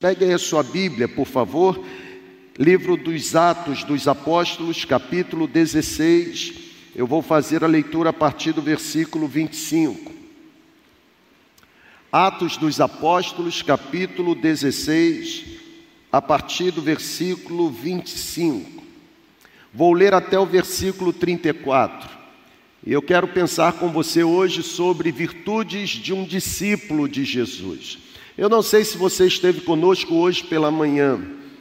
Pegue aí a sua Bíblia, por favor. Livro dos Atos dos Apóstolos, capítulo 16. Eu vou fazer a leitura a partir do versículo 25. Atos dos Apóstolos, capítulo 16, a partir do versículo 25. Vou ler até o versículo 34. E eu quero pensar com você hoje sobre virtudes de um discípulo de Jesus. Eu não sei se você esteve conosco hoje pela manhã.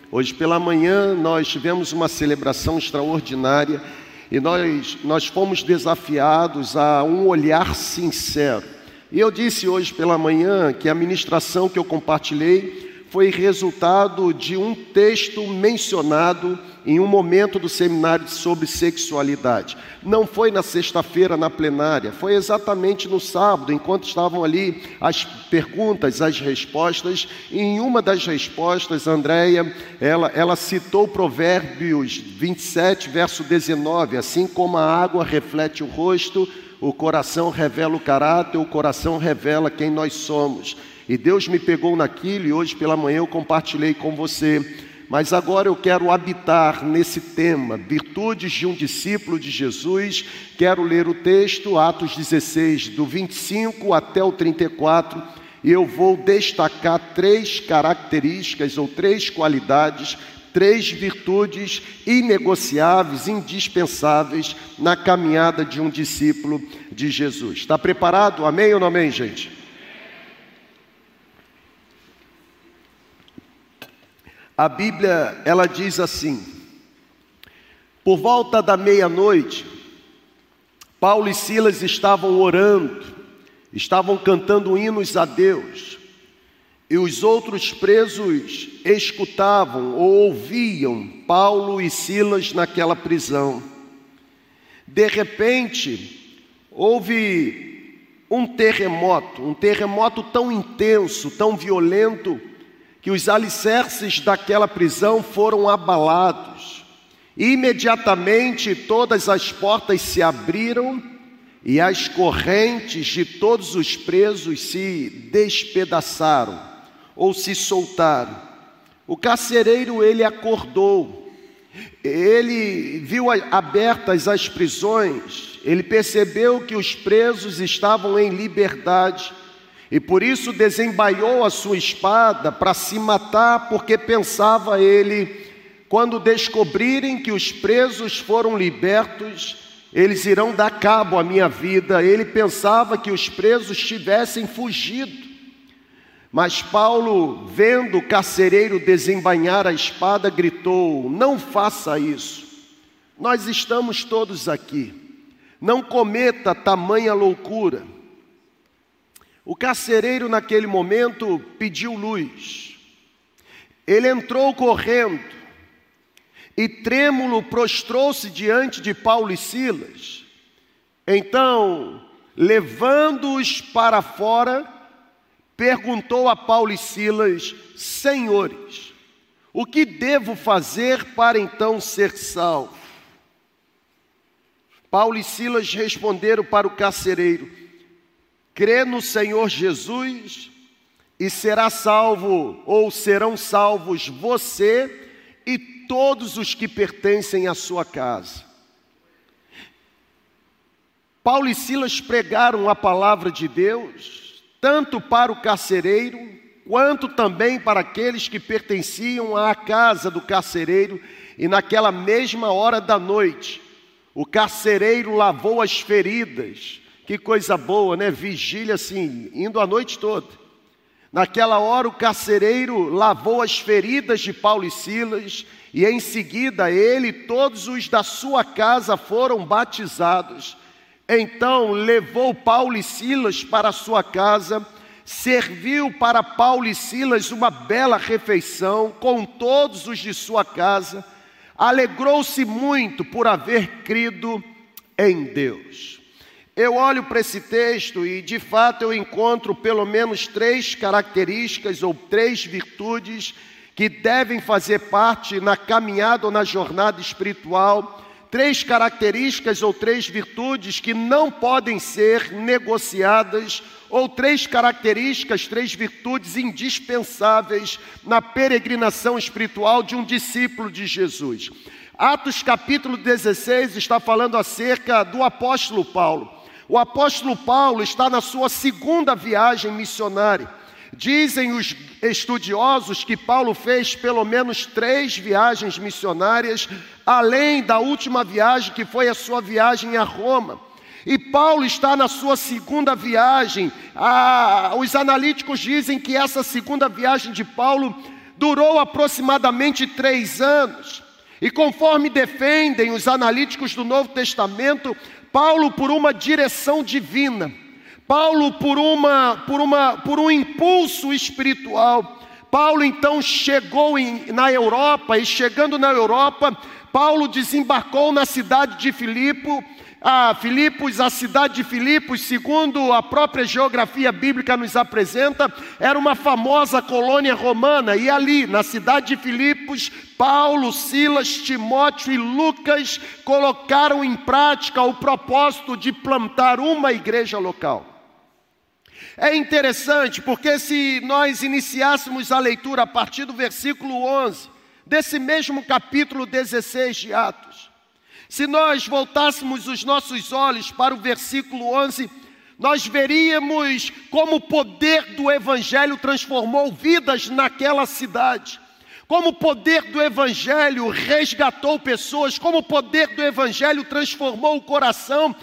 Hoje pela manhã nós tivemos uma celebração extraordinária e nós, nós fomos desafiados a um olhar sincero. E eu disse hoje pela manhã que a ministração que eu compartilhei foi resultado de um texto mencionado em um momento do seminário sobre sexualidade. Não foi na sexta-feira na plenária, foi exatamente no sábado, enquanto estavam ali as perguntas, as respostas. E em uma das respostas, Andréia, ela, ela citou Provérbios 27, verso 19: assim como a água reflete o rosto, o coração revela o caráter, o coração revela quem nós somos. E Deus me pegou naquilo e hoje pela manhã eu compartilhei com você. Mas agora eu quero habitar nesse tema, virtudes de um discípulo de Jesus. Quero ler o texto, Atos 16, do 25 até o 34, e eu vou destacar três características ou três qualidades, três virtudes inegociáveis, indispensáveis na caminhada de um discípulo de Jesus. Está preparado? Amém ou não amém, gente? A Bíblia ela diz assim: por volta da meia-noite, Paulo e Silas estavam orando, estavam cantando hinos a Deus, e os outros presos escutavam ou ouviam Paulo e Silas naquela prisão. De repente, houve um terremoto, um terremoto tão intenso, tão violento, que os alicerces daquela prisão foram abalados. Imediatamente todas as portas se abriram e as correntes de todos os presos se despedaçaram ou se soltaram. O carcereiro ele acordou. Ele viu abertas as prisões, ele percebeu que os presos estavam em liberdade e por isso desembaiou a sua espada para se matar, porque pensava ele, quando descobrirem que os presos foram libertos, eles irão dar cabo à minha vida. Ele pensava que os presos tivessem fugido. Mas Paulo, vendo o carcereiro desembainhar a espada, gritou: Não faça isso. Nós estamos todos aqui. Não cometa tamanha loucura. O carcereiro, naquele momento, pediu luz. Ele entrou correndo e, trêmulo, prostrou-se diante de Paulo e Silas. Então, levando-os para fora, perguntou a Paulo e Silas: Senhores, o que devo fazer para então ser salvo? Paulo e Silas responderam para o carcereiro: crê no Senhor Jesus e será salvo, ou serão salvos você e todos os que pertencem à sua casa. Paulo e Silas pregaram a palavra de Deus, tanto para o carcereiro, quanto também para aqueles que pertenciam à casa do carcereiro, e naquela mesma hora da noite, o carcereiro lavou as feridas, que coisa boa, né? Vigília assim, indo a noite toda. Naquela hora o carcereiro lavou as feridas de Paulo e Silas, e em seguida ele e todos os da sua casa foram batizados. Então levou Paulo e Silas para sua casa, serviu para Paulo e Silas uma bela refeição com todos os de sua casa, alegrou-se muito por haver crido em Deus. Eu olho para esse texto e de fato eu encontro pelo menos três características ou três virtudes que devem fazer parte na caminhada ou na jornada espiritual, três características ou três virtudes que não podem ser negociadas ou três características, três virtudes indispensáveis na peregrinação espiritual de um discípulo de Jesus. Atos capítulo 16 está falando acerca do apóstolo Paulo. O apóstolo Paulo está na sua segunda viagem missionária. Dizem os estudiosos que Paulo fez pelo menos três viagens missionárias, além da última viagem, que foi a sua viagem a Roma. E Paulo está na sua segunda viagem. Ah, os analíticos dizem que essa segunda viagem de Paulo durou aproximadamente três anos. E conforme defendem os analíticos do Novo Testamento, Paulo, por uma direção divina, Paulo, por, uma, por, uma, por um impulso espiritual, Paulo então chegou em, na Europa, e chegando na Europa, Paulo desembarcou na cidade de Filipe, a Filipos, a cidade de Filipos, segundo a própria geografia bíblica nos apresenta, era uma famosa colônia romana, e ali, na cidade de Filipos, Paulo, Silas, Timóteo e Lucas colocaram em prática o propósito de plantar uma igreja local. É interessante porque se nós iniciássemos a leitura a partir do versículo 11, desse mesmo capítulo 16 de Atos, se nós voltássemos os nossos olhos para o versículo 11, nós veríamos como o poder do Evangelho transformou vidas naquela cidade, como o poder do Evangelho resgatou pessoas, como o poder do Evangelho transformou o coração.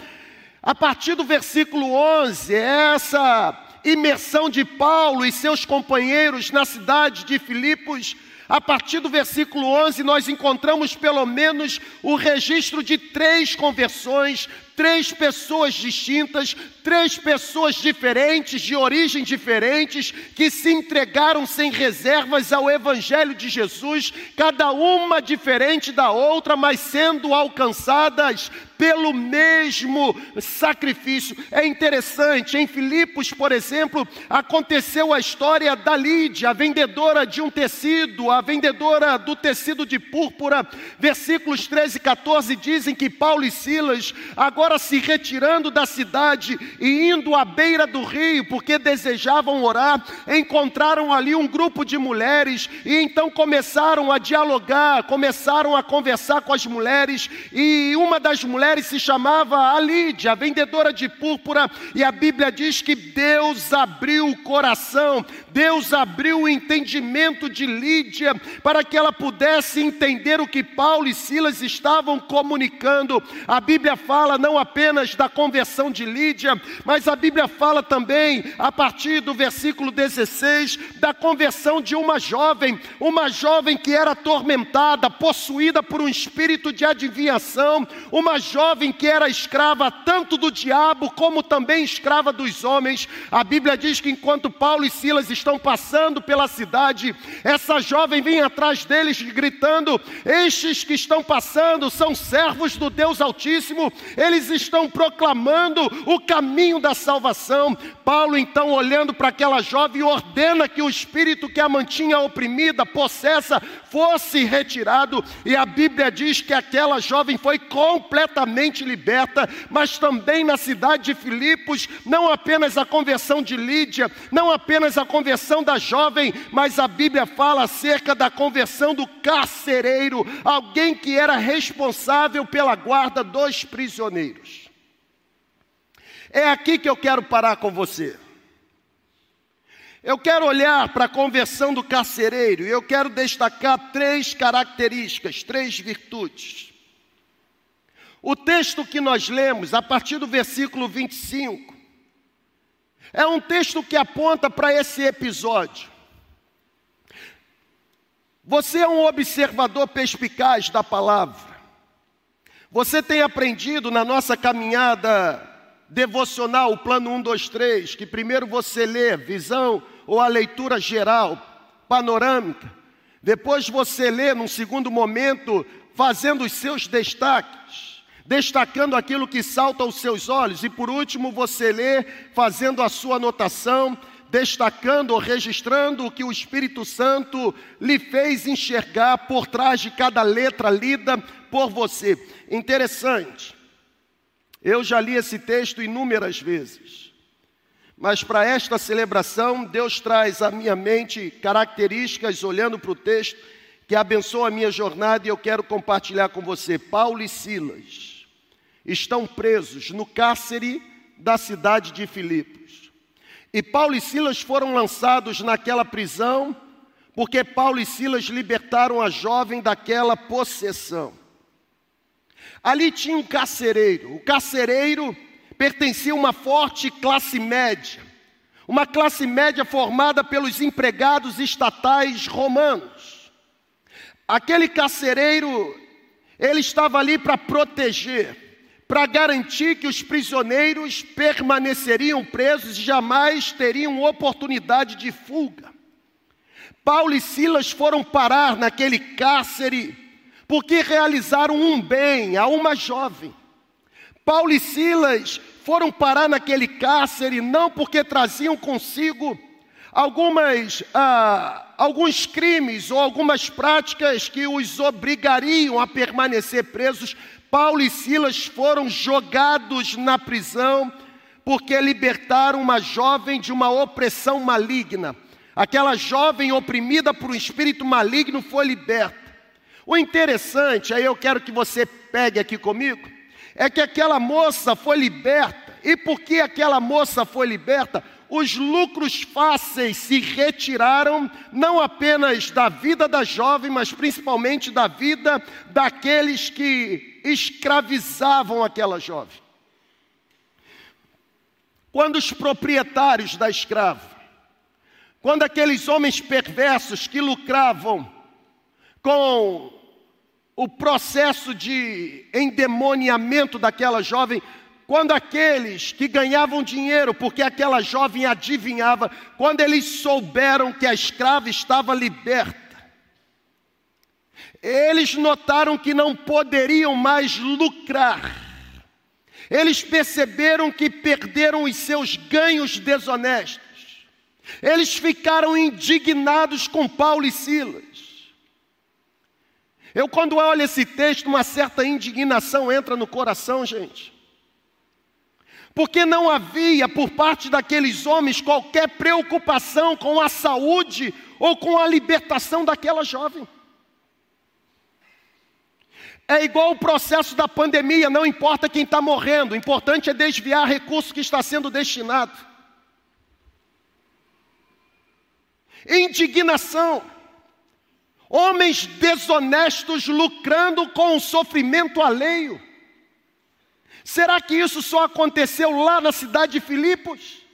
A partir do versículo 11, essa imersão de Paulo e seus companheiros na cidade de Filipos, a partir do versículo 11, nós encontramos pelo menos o registro de três conversões, três pessoas distintas, três pessoas diferentes, de origem diferentes, que se entregaram sem reservas ao Evangelho de Jesus, cada uma diferente da outra, mas sendo alcançadas pelo mesmo sacrifício. É interessante, em Filipos, por exemplo, aconteceu a história da Lídia, a vendedora de um tecido, a vendedora do tecido de púrpura. Versículos 13 e 14 dizem que Paulo e Silas, agora se retirando da cidade e indo à beira do rio, porque desejavam orar, encontraram ali um grupo de mulheres e então começaram a dialogar, começaram a conversar com as mulheres, e uma das mulheres se chamava a Lídia, vendedora de púrpura, e a Bíblia diz que Deus abriu o coração, Deus abriu o entendimento de Lídia para que ela pudesse entender o que Paulo e Silas estavam comunicando. A Bíblia fala não apenas da conversão de Lídia, mas a Bíblia fala também, a partir do versículo 16, da conversão de uma jovem, uma jovem que era atormentada, possuída por um espírito de adivinhação, uma jovem que era escrava tanto do diabo como também escrava dos homens. A Bíblia diz que enquanto Paulo e Silas estão passando pela cidade, essa jovem vem atrás deles gritando: Estes que estão passando são servos do Deus Altíssimo, eles estão proclamando o caminho da salvação. Paulo, então, olhando para aquela jovem, ordena que o espírito que a mantinha oprimida, possessa, fosse retirado, e a Bíblia diz que aquela jovem foi completamente liberta, mas também na cidade de Filipos, não apenas a conversão de Lídia, não apenas a conversão da jovem, mas a Bíblia fala acerca da conversão do carcereiro, alguém que era responsável pela guarda dos prisioneiros. É aqui que eu quero parar com você. Eu quero olhar para a conversão do carcereiro e eu quero destacar três características, três virtudes. O texto que nós lemos, a partir do versículo 25, é um texto que aponta para esse episódio. Você é um observador perspicaz da palavra. Você tem aprendido na nossa caminhada devocional, o plano 1, 2, 3, que primeiro você lê visão ou a leitura geral, panorâmica. Depois você lê, num segundo momento, fazendo os seus destaques destacando aquilo que salta aos seus olhos, e por último você lê fazendo a sua anotação, destacando ou registrando o que o Espírito Santo lhe fez enxergar por trás de cada letra lida por você. Interessante. Eu já li esse texto inúmeras vezes. Mas para esta celebração, Deus traz à minha mente características, olhando para o texto, que abençoam a minha jornada e eu quero compartilhar com você. Paulo e Silas estão presos no cárcere da cidade de Filipos. E Paulo e Silas foram lançados naquela prisão porque Paulo e Silas libertaram a jovem daquela possessão. Ali tinha um carcereiro. O carcereiro pertencia a uma forte classe média, uma classe média formada pelos empregados estatais romanos. Aquele carcereiro, ele estava ali para proteger, para garantir que os prisioneiros permaneceriam presos e jamais teriam oportunidade de fuga. Paulo e Silas foram parar naquele cárcere porque realizaram um bem a uma jovem. Paulo e Silas foram parar naquele cárcere não porque traziam consigo algumas, ah, alguns crimes ou algumas práticas que os obrigariam a permanecer presos. Paulo e Silas foram jogados na prisão porque libertaram uma jovem de uma opressão maligna. Aquela jovem oprimida por um espírito maligno foi liberta. O interessante, aí eu quero que você pegue aqui comigo, é que aquela moça foi liberta. E porque aquela moça foi liberta, os lucros fáceis se retiraram, não apenas da vida da jovem, mas principalmente da vida daqueles que escravizavam aquela jovem. Quando os proprietários da escrava quando aqueles homens perversos que lucravam com o processo de endemoniamento daquela jovem, quando aqueles que ganhavam dinheiro porque aquela jovem adivinhava, quando eles souberam que a escrava estava liberta, eles notaram que não poderiam mais lucrar. Eles perceberam que perderam os seus ganhos desonestos. Eles ficaram indignados com Paulo e Silas. Eu, quando olho esse texto, uma certa indignação entra no coração, gente. Porque não havia por parte daqueles homens qualquer preocupação com a saúde ou com a libertação daquela jovem. É igual o processo da pandemia, não importa quem está morrendo, o importante é desviar recurso que está sendo destinado. indignação. Homens desonestos lucrando com o sofrimento alheio. Será que isso só aconteceu lá na cidade de Filipos?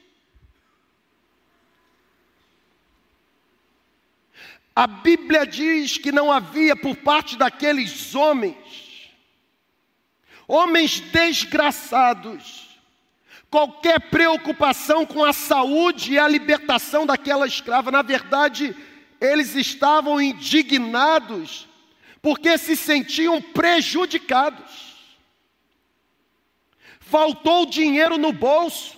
A Bíblia diz que não havia por parte daqueles homens, homens desgraçados, qualquer preocupação com a saúde e a libertação daquela escrava. Na verdade, eles estavam indignados porque se sentiam prejudicados. Faltou dinheiro no bolso.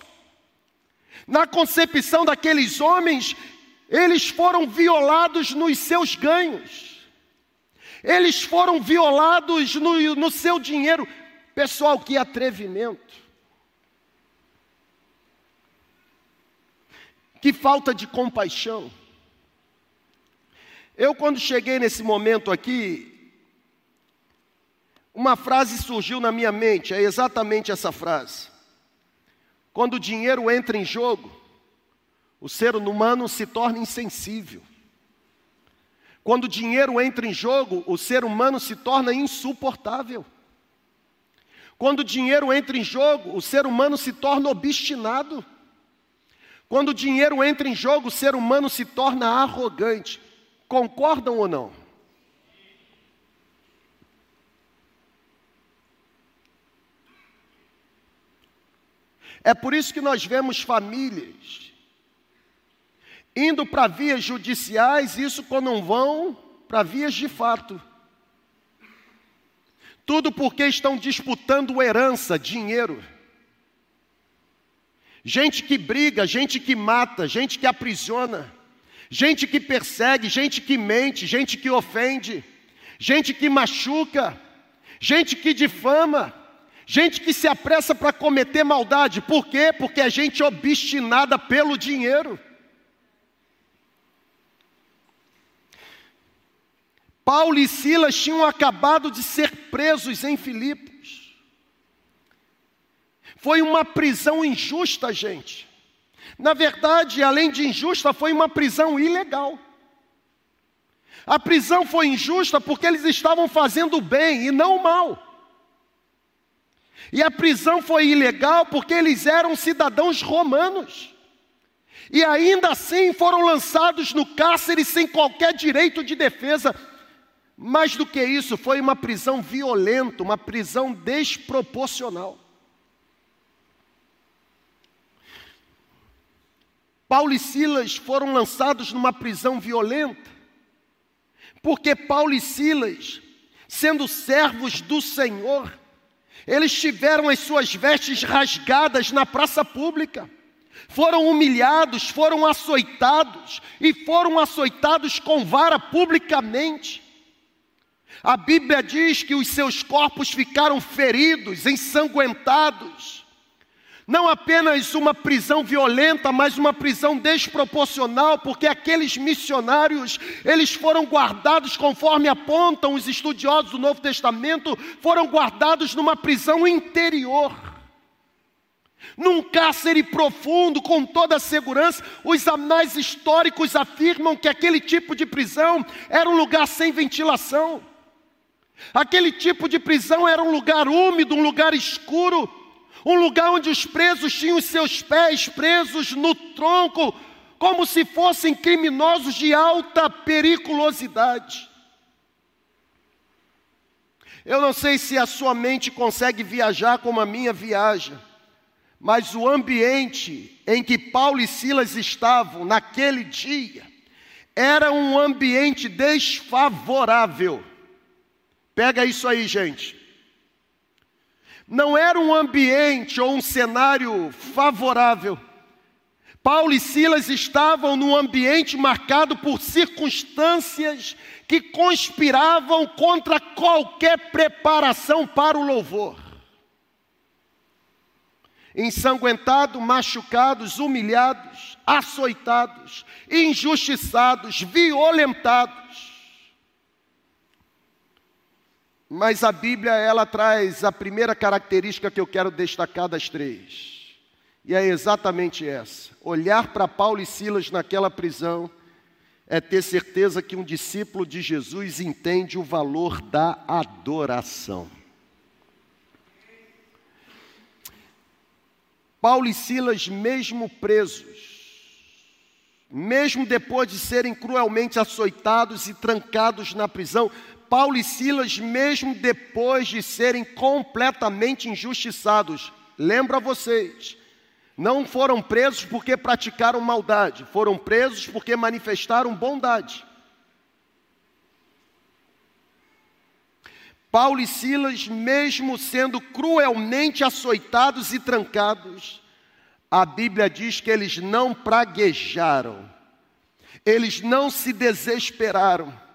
Na concepção daqueles homens, eles foram violados nos seus ganhos. Eles foram violados no, no seu dinheiro. Pessoal, que atrevimento. Que falta de compaixão. Eu, quando cheguei nesse momento aqui, uma frase surgiu na minha mente, é exatamente essa frase. Quando o dinheiro entra em jogo, o ser humano se torna insensível. Quando o dinheiro entra em jogo, o ser humano se torna insuportável. Quando o dinheiro entra em jogo, o ser humano se torna obstinado. Quando o dinheiro entra em jogo, o ser humano se torna arrogante. Concordam ou não? É por isso que nós vemos famílias indo para vias judiciais, isso quando não vão para vias de fato. Tudo porque estão disputando herança, dinheiro. Gente que briga, gente que mata, gente que aprisiona, gente que persegue, gente que mente, gente que ofende, gente que machuca, gente que difama, Gente que se apressa para cometer maldade, por quê? Porque é gente obstinada pelo dinheiro. Paulo e Silas tinham acabado de ser presos em Filipos. Foi uma prisão injusta, gente. Na verdade, além de injusta, foi uma prisão ilegal. A prisão foi injusta porque eles estavam fazendo o bem e não o mal. E a prisão foi ilegal porque eles eram cidadãos romanos. E ainda assim foram lançados no cárcere sem qualquer direito de defesa. Mais do que isso, foi uma prisão violenta, uma prisão desproporcional. Paulo e Silas foram lançados numa prisão violenta, porque Paulo e Silas, sendo servos do Senhor, eles tiveram as suas vestes rasgadas na praça pública, foram humilhados, foram açoitados e foram açoitados com vara publicamente. A Bíblia diz que os seus corpos ficaram feridos, ensanguentados. Não apenas uma prisão violenta, mas uma prisão desproporcional, porque aqueles missionários, eles foram guardados conforme apontam os estudiosos do Novo Testamento, foram guardados numa prisão interior. Num cárcere profundo, com toda a segurança, os anais históricos afirmam que aquele tipo de prisão era um lugar sem ventilação. Aquele tipo de prisão era um lugar úmido, um lugar escuro, um lugar onde os presos tinham seus pés presos no tronco, como se fossem criminosos de alta periculosidade. Eu não sei se a sua mente consegue viajar como a minha viaja, mas o ambiente em que Paulo e Silas estavam naquele dia era um ambiente desfavorável. Pega isso aí, gente. Não era um ambiente ou um cenário favorável. Paulo e Silas estavam num ambiente marcado por circunstâncias que conspiravam contra qualquer preparação para o louvor. Ensanguentados, machucados, humilhados, açoitados, injustiçados, violentados. Mas a Bíblia ela traz a primeira característica que eu quero destacar das três. E é exatamente essa: olhar para Paulo e Silas naquela prisão é ter certeza que um discípulo de Jesus entende o valor da adoração. Paulo e Silas, mesmo presos, mesmo depois de serem cruelmente açoitados e trancados na prisão, Paulo e Silas, mesmo depois de serem completamente injustiçados, lembra vocês, não foram presos porque praticaram maldade, foram presos porque manifestaram bondade. Paulo e Silas, mesmo sendo cruelmente açoitados e trancados, a Bíblia diz que eles não praguejaram, eles não se desesperaram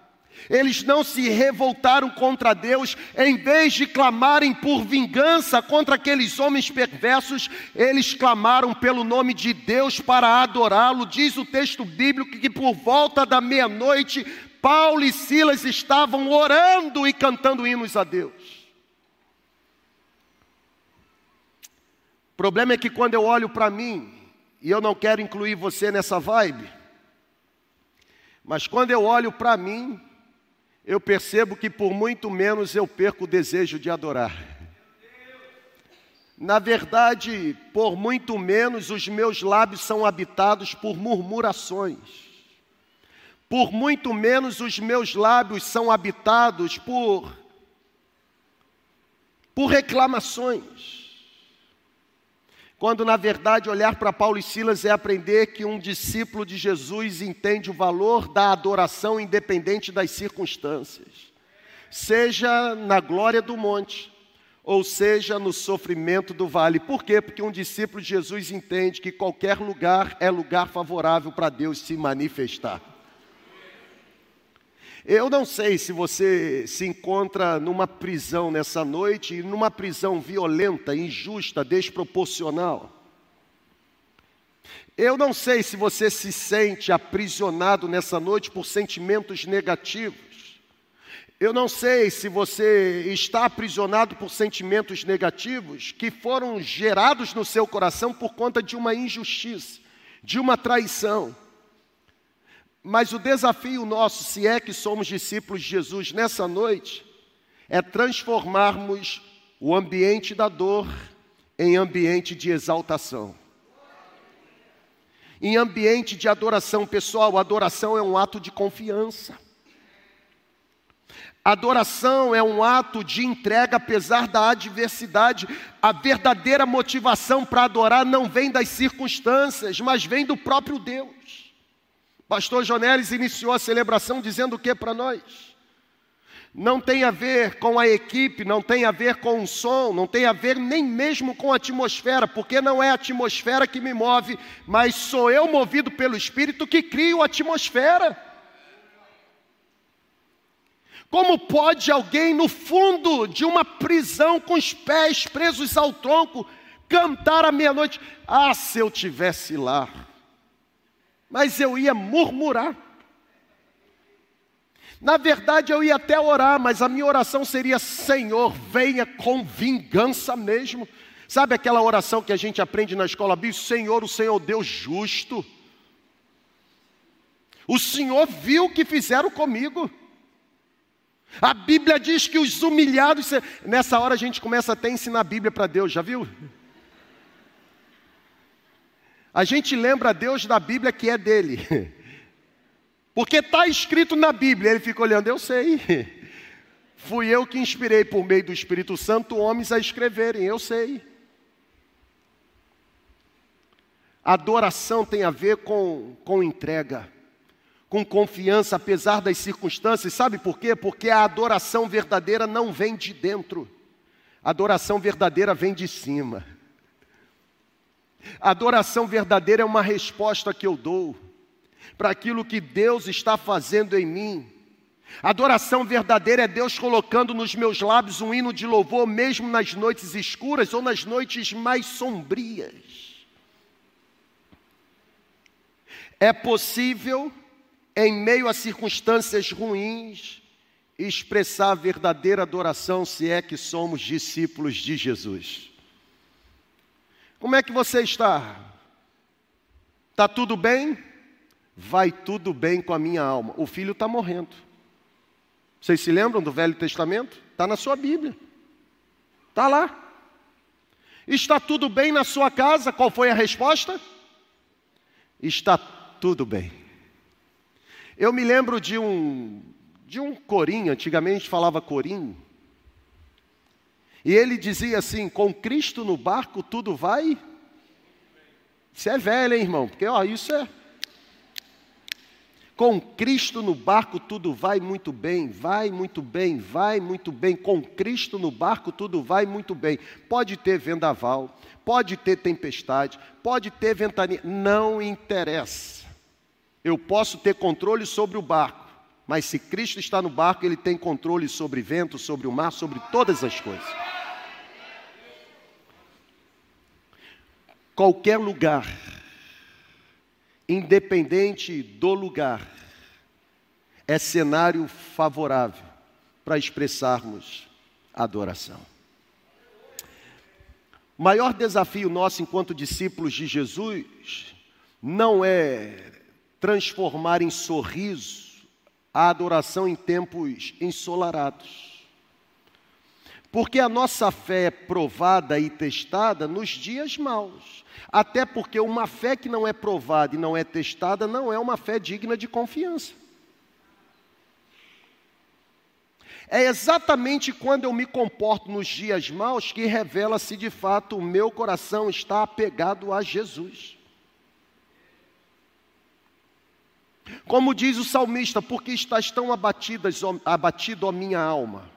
eles não se revoltaram contra Deus, em vez de clamarem por vingança contra aqueles homens perversos, eles clamaram pelo nome de Deus para adorá-lo. Diz o texto bíblico que por volta da meia-noite, Paulo e Silas estavam orando e cantando hinos a Deus. O problema é que quando eu olho para mim, e eu não quero incluir você nessa vibe, mas quando eu olho para mim, eu percebo que por muito menos eu perco o desejo de adorar. Na verdade, por muito menos os meus lábios são habitados por murmurações. Por muito menos os meus lábios são habitados por por reclamações. Quando na verdade olhar para Paulo e Silas é aprender que um discípulo de Jesus entende o valor da adoração independente das circunstâncias, seja na glória do monte, ou seja no sofrimento do vale. Por quê? Porque um discípulo de Jesus entende que qualquer lugar é lugar favorável para Deus se manifestar. Eu não sei se você se encontra numa prisão nessa noite, numa prisão violenta, injusta, desproporcional. Eu não sei se você se sente aprisionado nessa noite por sentimentos negativos. Eu não sei se você está aprisionado por sentimentos negativos que foram gerados no seu coração por conta de uma injustiça, de uma traição. Mas o desafio nosso, se é que somos discípulos de Jesus nessa noite, é transformarmos o ambiente da dor em ambiente de exaltação. Em ambiente de adoração pessoal, adoração é um ato de confiança. Adoração é um ato de entrega apesar da adversidade. A verdadeira motivação para adorar não vem das circunstâncias, mas vem do próprio Deus. Pastor Jonelis iniciou a celebração dizendo o que para nós? Não tem a ver com a equipe, não tem a ver com o som, não tem a ver nem mesmo com a atmosfera, porque não é a atmosfera que me move, mas sou eu movido pelo Espírito que crio a atmosfera. Como pode alguém no fundo de uma prisão com os pés presos ao tronco cantar à meia-noite? Ah, se eu tivesse lá mas eu ia murmurar. Na verdade, eu ia até orar, mas a minha oração seria: Senhor, venha com vingança mesmo. Sabe aquela oração que a gente aprende na escola bíblica? Senhor, o Senhor Deus justo. O Senhor viu o que fizeram comigo. A Bíblia diz que os humilhados. Nessa hora a gente começa até a ensinar a Bíblia para Deus, já viu? A gente lembra Deus da Bíblia que é dele. Porque está escrito na Bíblia, ele fica olhando, eu sei. Fui eu que inspirei por meio do Espírito Santo homens a escreverem, eu sei. Adoração tem a ver com, com entrega, com confiança, apesar das circunstâncias. Sabe por quê? Porque a adoração verdadeira não vem de dentro, a adoração verdadeira vem de cima. A adoração verdadeira é uma resposta que eu dou para aquilo que Deus está fazendo em mim. A adoração verdadeira é Deus colocando nos meus lábios um hino de louvor, mesmo nas noites escuras ou nas noites mais sombrias. É possível, em meio a circunstâncias ruins, expressar a verdadeira adoração, se é que somos discípulos de Jesus. Como é que você está? Está tudo bem? Vai tudo bem com a minha alma. O filho está morrendo. Vocês se lembram do Velho Testamento? Está na sua Bíblia. Está lá. Está tudo bem na sua casa? Qual foi a resposta? Está tudo bem. Eu me lembro de um de um corinho, antigamente falava corinho, e ele dizia assim: com Cristo no barco tudo vai. Isso é velho, hein, irmão? Porque ó, isso é. Com Cristo no barco tudo vai muito bem, vai muito bem, vai muito bem. Com Cristo no barco tudo vai muito bem. Pode ter vendaval, pode ter tempestade, pode ter ventania, não interessa. Eu posso ter controle sobre o barco, mas se Cristo está no barco, ele tem controle sobre vento, sobre o mar, sobre todas as coisas. qualquer lugar, independente do lugar, é cenário favorável para expressarmos adoração. O maior desafio nosso enquanto discípulos de Jesus não é transformar em sorriso a adoração em tempos ensolarados. Porque a nossa fé é provada e testada nos dias maus. Até porque uma fé que não é provada e não é testada não é uma fé digna de confiança. É exatamente quando eu me comporto nos dias maus que revela se de fato o meu coração está apegado a Jesus. Como diz o salmista, porque estás tão abatidas, abatido a minha alma?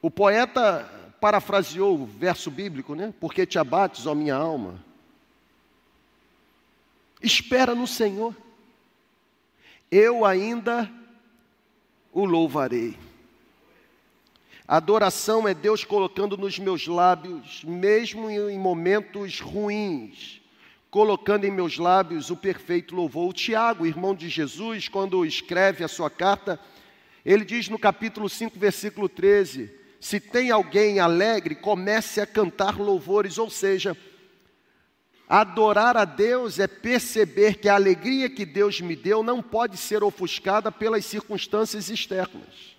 O poeta parafraseou o verso bíblico, né? Porque te abates, ó minha alma. Espera no Senhor. Eu ainda o louvarei. Adoração é Deus colocando nos meus lábios, mesmo em momentos ruins, colocando em meus lábios o perfeito louvor. O Tiago, irmão de Jesus, quando escreve a sua carta, ele diz no capítulo 5, versículo 13: Se tem alguém alegre, comece a cantar louvores, ou seja, adorar a Deus é perceber que a alegria que Deus me deu não pode ser ofuscada pelas circunstâncias externas.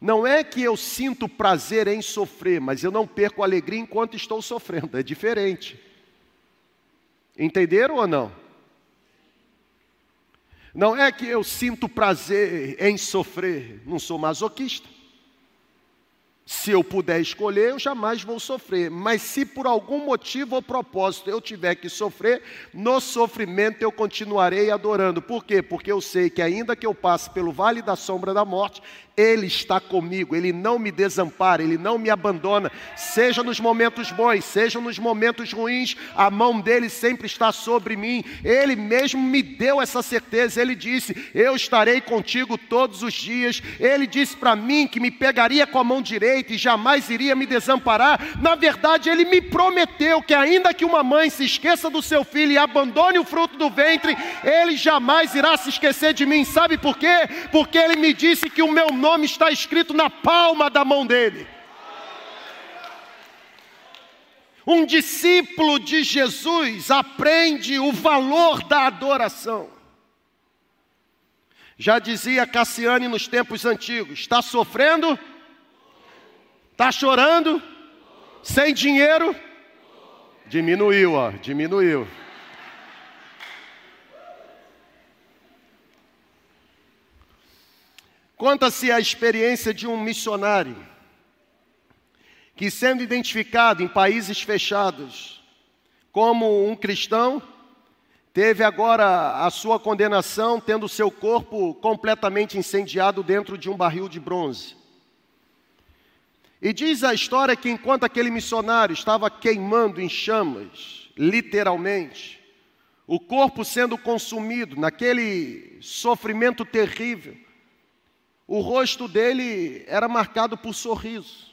Não é que eu sinto prazer em sofrer, mas eu não perco alegria enquanto estou sofrendo, é diferente. Entenderam ou não? Não é que eu sinto prazer em sofrer, não sou masoquista. Se eu puder escolher, eu jamais vou sofrer. Mas se por algum motivo ou propósito eu tiver que sofrer, no sofrimento eu continuarei adorando. Por quê? Porque eu sei que ainda que eu passe pelo vale da sombra da morte, ele está comigo, Ele não me desampara, Ele não me abandona, seja nos momentos bons, seja nos momentos ruins, a mão dele sempre está sobre mim. Ele mesmo me deu essa certeza. Ele disse: Eu estarei contigo todos os dias. Ele disse para mim que me pegaria com a mão direita e jamais iria me desamparar. Na verdade, ele me prometeu que, ainda que uma mãe se esqueça do seu filho e abandone o fruto do ventre, ele jamais irá se esquecer de mim. Sabe por quê? Porque ele me disse que o meu nome nome está escrito na palma da mão dele. Um discípulo de Jesus aprende o valor da adoração. Já dizia Cassiane nos tempos antigos: está sofrendo? Está chorando? Sem dinheiro? Diminuiu, ó, diminuiu. Conta-se a experiência de um missionário que, sendo identificado em países fechados como um cristão, teve agora a sua condenação, tendo seu corpo completamente incendiado dentro de um barril de bronze. E diz a história que enquanto aquele missionário estava queimando em chamas, literalmente, o corpo sendo consumido naquele sofrimento terrível, o rosto dele era marcado por sorriso.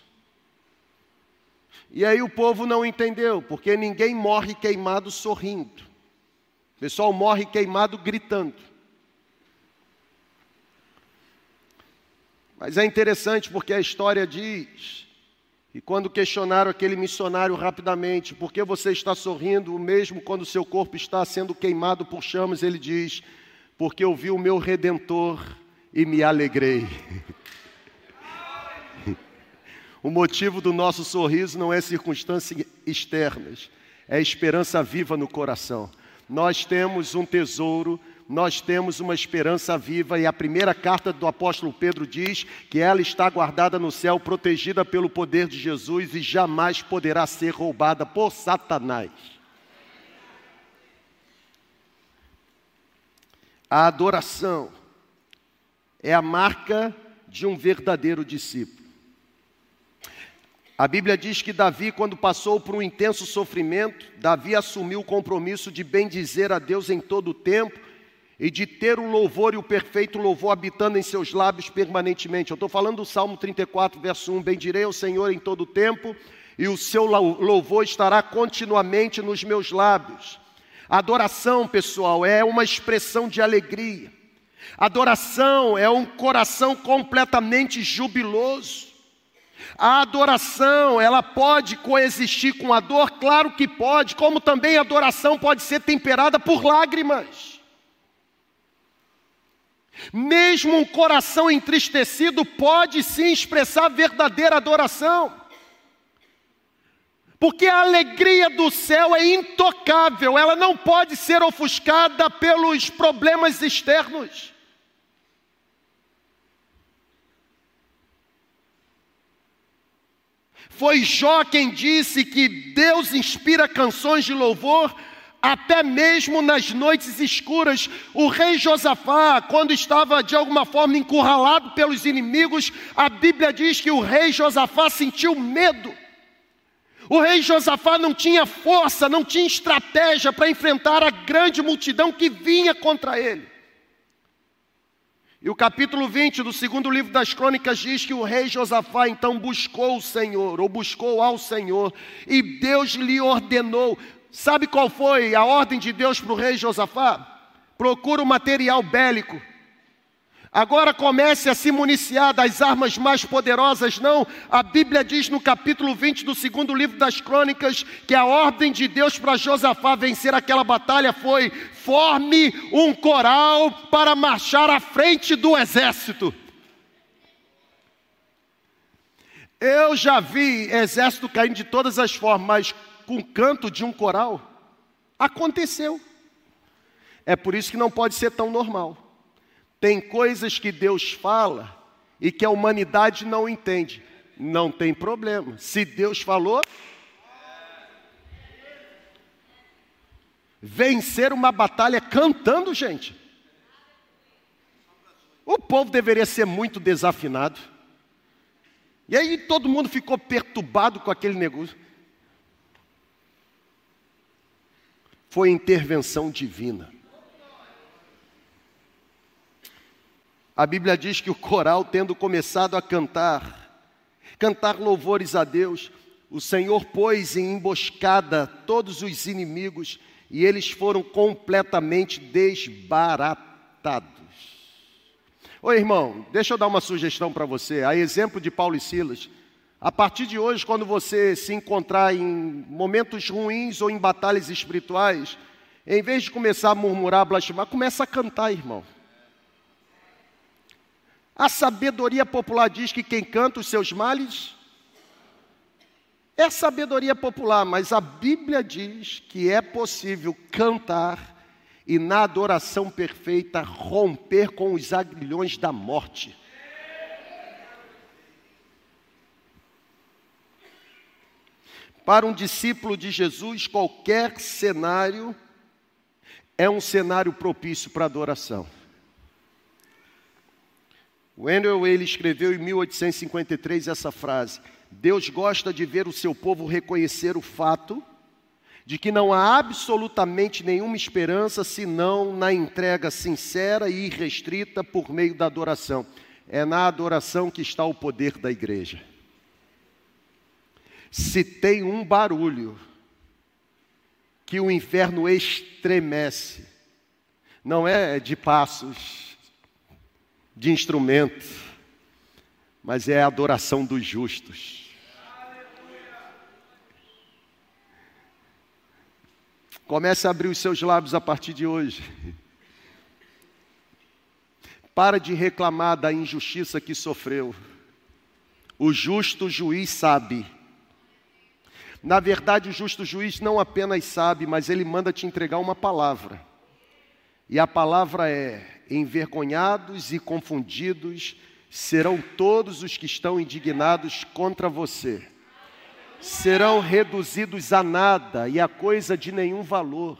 E aí o povo não entendeu, porque ninguém morre queimado sorrindo. O pessoal morre queimado gritando. Mas é interessante porque a história diz e quando questionaram aquele missionário rapidamente, por que você está sorrindo mesmo quando seu corpo está sendo queimado por chamas, ele diz: porque eu vi o meu redentor e me alegrei. O motivo do nosso sorriso não é circunstâncias externas, é esperança viva no coração. Nós temos um tesouro, nós temos uma esperança viva, e a primeira carta do apóstolo Pedro diz que ela está guardada no céu, protegida pelo poder de Jesus e jamais poderá ser roubada por Satanás. A adoração é a marca de um verdadeiro discípulo. A Bíblia diz que Davi, quando passou por um intenso sofrimento, Davi assumiu o compromisso de bendizer a Deus em todo o tempo e de ter o louvor e o perfeito louvor habitando em seus lábios permanentemente. Eu estou falando do Salmo 34, verso 1: Bendirei ao Senhor em todo o tempo e o seu louvor estará continuamente nos meus lábios. Adoração, pessoal, é uma expressão de alegria. Adoração é um coração completamente jubiloso. A adoração, ela pode coexistir com a dor? Claro que pode, como também a adoração pode ser temperada por lágrimas. Mesmo um coração entristecido pode sim expressar verdadeira adoração. Porque a alegria do céu é intocável, ela não pode ser ofuscada pelos problemas externos. Foi Jó quem disse que Deus inspira canções de louvor até mesmo nas noites escuras. O rei Josafá, quando estava de alguma forma encurralado pelos inimigos, a Bíblia diz que o rei Josafá sentiu medo. O rei Josafá não tinha força, não tinha estratégia para enfrentar a grande multidão que vinha contra ele. E o capítulo 20 do segundo livro das crônicas diz que o rei Josafá então buscou o Senhor, ou buscou ao Senhor, e Deus lhe ordenou. Sabe qual foi a ordem de Deus para o rei Josafá? Procura o material bélico Agora comece a se municiar das armas mais poderosas, não. A Bíblia diz no capítulo 20 do segundo livro das crônicas que a ordem de Deus para Josafá vencer aquela batalha foi: forme um coral para marchar à frente do exército. Eu já vi exército caindo de todas as formas, mas com canto de um coral. Aconteceu. É por isso que não pode ser tão normal. Tem coisas que Deus fala e que a humanidade não entende. Não tem problema. Se Deus falou, vencer uma batalha cantando, gente. O povo deveria ser muito desafinado. E aí todo mundo ficou perturbado com aquele negócio. Foi intervenção divina. A Bíblia diz que o coral, tendo começado a cantar, cantar louvores a Deus, o Senhor pôs em emboscada todos os inimigos e eles foram completamente desbaratados. Ô irmão, deixa eu dar uma sugestão para você, a exemplo de Paulo e Silas. A partir de hoje, quando você se encontrar em momentos ruins ou em batalhas espirituais, em vez de começar a murmurar, blasfemar, começa a cantar, irmão. A sabedoria popular diz que quem canta os seus males é sabedoria popular, mas a Bíblia diz que é possível cantar e na adoração perfeita romper com os aguilhões da morte. Para um discípulo de Jesus, qualquer cenário é um cenário propício para adoração. Wendell ele escreveu em 1853 essa frase: Deus gosta de ver o seu povo reconhecer o fato de que não há absolutamente nenhuma esperança senão na entrega sincera e irrestrita por meio da adoração. É na adoração que está o poder da igreja. Se tem um barulho que o inferno estremece, não é de passos, de instrumento, mas é a adoração dos justos. Comece a abrir os seus lábios a partir de hoje. Para de reclamar da injustiça que sofreu. O justo juiz sabe. Na verdade, o justo juiz não apenas sabe, mas ele manda te entregar uma palavra. E a palavra é: envergonhados e confundidos serão todos os que estão indignados contra você. Serão reduzidos a nada e a coisa de nenhum valor.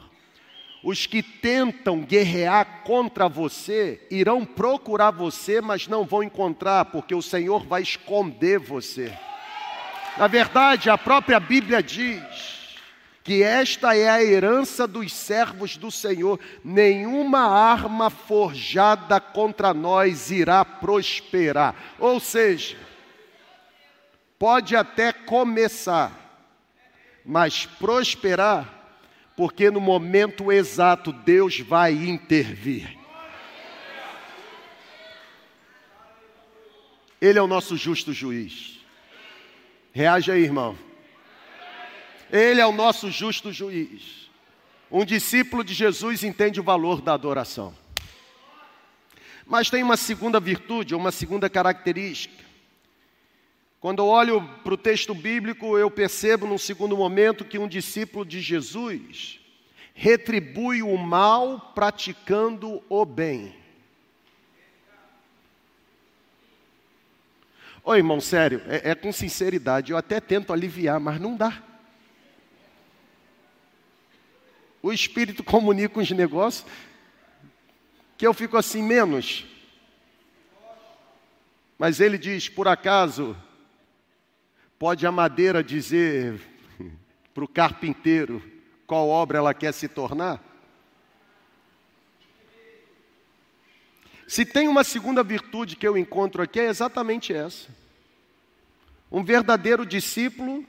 Os que tentam guerrear contra você irão procurar você, mas não vão encontrar, porque o Senhor vai esconder você. Na verdade, a própria Bíblia diz que esta é a herança dos servos do Senhor. Nenhuma arma forjada contra nós irá prosperar. Ou seja, pode até começar, mas prosperar, porque no momento exato Deus vai intervir. Ele é o nosso justo juiz. Reage aí, irmão. Ele é o nosso justo juiz. Um discípulo de Jesus entende o valor da adoração. Mas tem uma segunda virtude, uma segunda característica. Quando eu olho para o texto bíblico, eu percebo num segundo momento que um discípulo de Jesus retribui o mal praticando o bem. Ô irmão, sério, é, é com sinceridade, eu até tento aliviar, mas não dá. O Espírito comunica os negócios, que eu fico assim menos. Mas ele diz: por acaso, pode a madeira dizer, para o carpinteiro qual obra ela quer se tornar? Se tem uma segunda virtude que eu encontro aqui, é exatamente essa. Um verdadeiro discípulo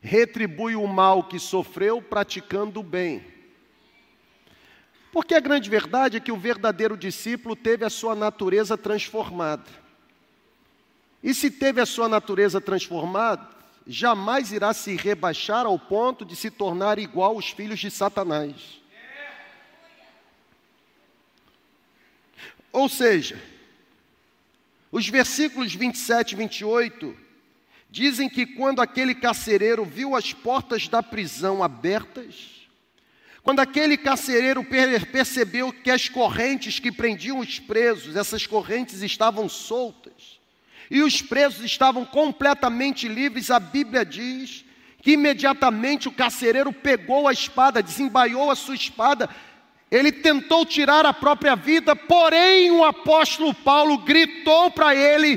retribui o mal que sofreu praticando o bem. Porque a grande verdade é que o verdadeiro discípulo teve a sua natureza transformada. E se teve a sua natureza transformada, jamais irá se rebaixar ao ponto de se tornar igual aos filhos de Satanás. Ou seja, os versículos 27 e 28 dizem que quando aquele carcereiro viu as portas da prisão abertas, quando aquele carcereiro percebeu que as correntes que prendiam os presos, essas correntes estavam soltas, e os presos estavam completamente livres, a Bíblia diz que imediatamente o carcereiro pegou a espada, desembaiou a sua espada ele tentou tirar a própria vida, porém o apóstolo Paulo gritou para ele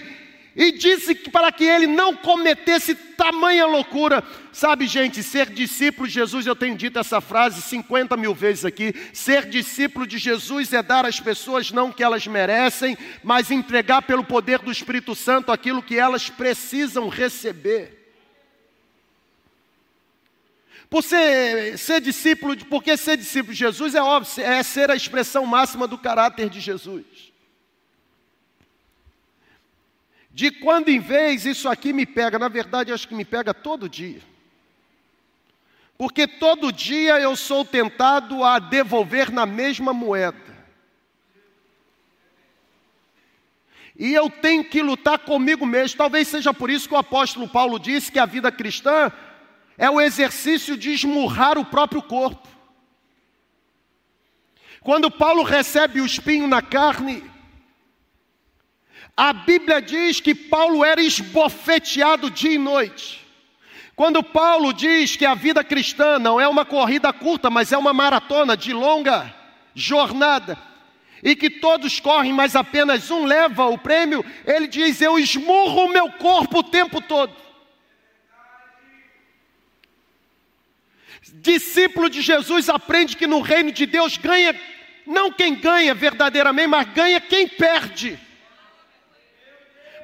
e disse que para que ele não cometesse tamanha loucura. Sabe, gente, ser discípulo de Jesus, eu tenho dito essa frase 50 mil vezes aqui: ser discípulo de Jesus é dar às pessoas não o que elas merecem, mas entregar pelo poder do Espírito Santo aquilo que elas precisam receber. Por ser, ser discípulo, porque ser discípulo de Jesus é óbvio, é ser a expressão máxima do caráter de Jesus. De quando em vez isso aqui me pega, na verdade acho que me pega todo dia. Porque todo dia eu sou tentado a devolver na mesma moeda. E eu tenho que lutar comigo mesmo. Talvez seja por isso que o apóstolo Paulo disse que a vida cristã é o exercício de esmurrar o próprio corpo. Quando Paulo recebe o espinho na carne, a Bíblia diz que Paulo era esbofeteado dia e noite. Quando Paulo diz que a vida cristã não é uma corrida curta, mas é uma maratona de longa jornada, e que todos correm, mas apenas um leva o prêmio, ele diz: Eu esmurro o meu corpo o tempo todo. Discípulo de Jesus aprende que no reino de Deus ganha não quem ganha verdadeiramente, mas ganha quem perde.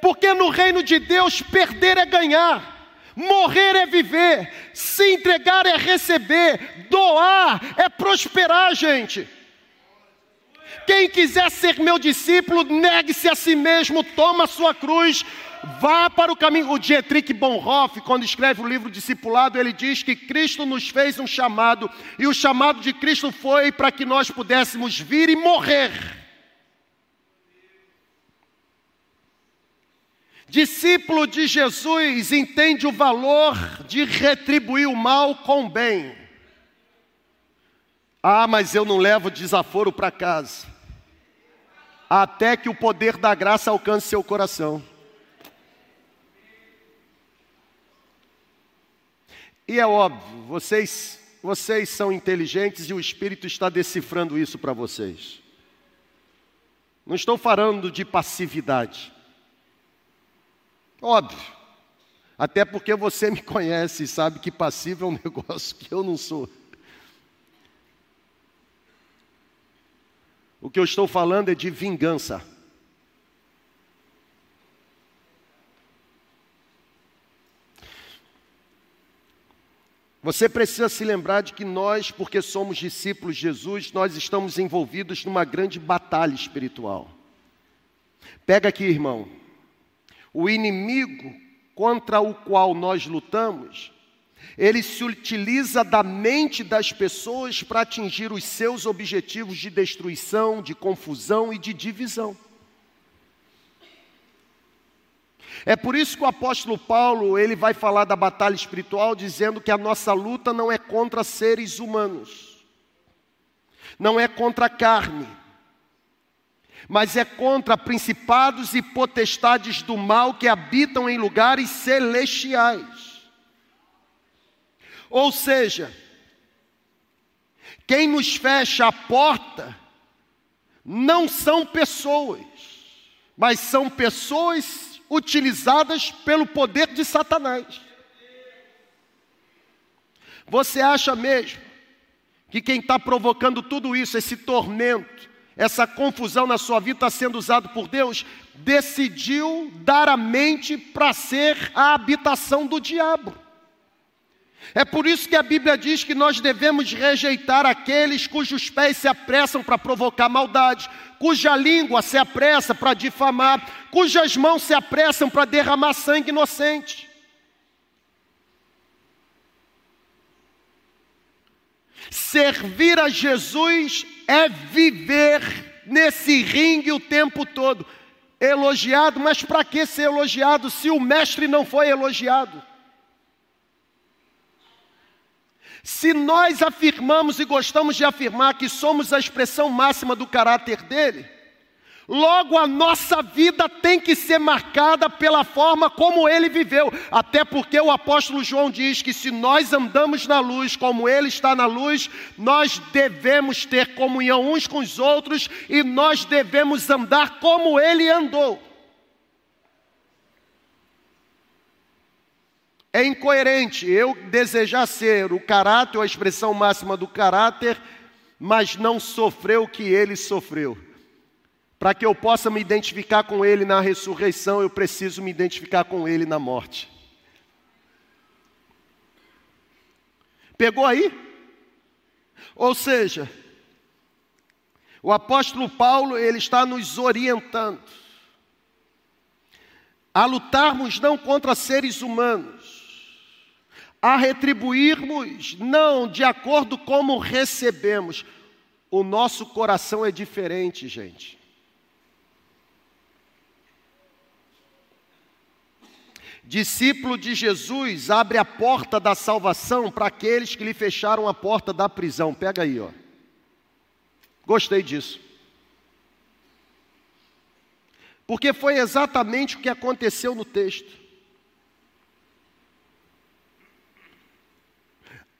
Porque no reino de Deus perder é ganhar, morrer é viver, se entregar é receber, doar é prosperar, gente. Quem quiser ser meu discípulo, negue-se a si mesmo, toma a sua cruz, Vá para o caminho. O Dietrich Bonhoeffer, quando escreve o livro Discipulado, ele diz que Cristo nos fez um chamado, e o chamado de Cristo foi para que nós pudéssemos vir e morrer. Discípulo de Jesus entende o valor de retribuir o mal com bem. Ah, mas eu não levo desaforo para casa. Até que o poder da graça alcance seu coração. E é óbvio, vocês, vocês são inteligentes e o Espírito está decifrando isso para vocês. Não estou falando de passividade. Óbvio. Até porque você me conhece e sabe que passivo é um negócio que eu não sou. O que eu estou falando é de vingança. Você precisa se lembrar de que nós, porque somos discípulos de Jesus, nós estamos envolvidos numa grande batalha espiritual. Pega aqui, irmão. O inimigo contra o qual nós lutamos, ele se utiliza da mente das pessoas para atingir os seus objetivos de destruição, de confusão e de divisão. É por isso que o apóstolo Paulo, ele vai falar da batalha espiritual dizendo que a nossa luta não é contra seres humanos. Não é contra a carne. Mas é contra principados e potestades do mal que habitam em lugares celestiais. Ou seja, quem nos fecha a porta não são pessoas, mas são pessoas utilizadas pelo poder de Satanás. Você acha mesmo que quem está provocando tudo isso, esse tormento, essa confusão na sua vida está sendo usado por Deus? Decidiu dar a mente para ser a habitação do diabo. É por isso que a Bíblia diz que nós devemos rejeitar aqueles cujos pés se apressam para provocar maldade, cuja língua se apressa para difamar, cujas mãos se apressam para derramar sangue inocente. Servir a Jesus é viver nesse ringue o tempo todo. Elogiado, mas para que ser elogiado se o mestre não foi elogiado? Se nós afirmamos e gostamos de afirmar que somos a expressão máxima do caráter dele, logo a nossa vida tem que ser marcada pela forma como ele viveu, até porque o apóstolo João diz que se nós andamos na luz como ele está na luz, nós devemos ter comunhão uns com os outros e nós devemos andar como ele andou. É incoerente eu desejar ser o caráter, ou a expressão máxima do caráter, mas não sofrer o que ele sofreu. Para que eu possa me identificar com ele na ressurreição, eu preciso me identificar com ele na morte. Pegou aí? Ou seja, o apóstolo Paulo, ele está nos orientando a lutarmos não contra seres humanos, a retribuirmos não de acordo como recebemos. O nosso coração é diferente, gente. Discípulo de Jesus abre a porta da salvação para aqueles que lhe fecharam a porta da prisão. Pega aí, ó. Gostei disso. Porque foi exatamente o que aconteceu no texto.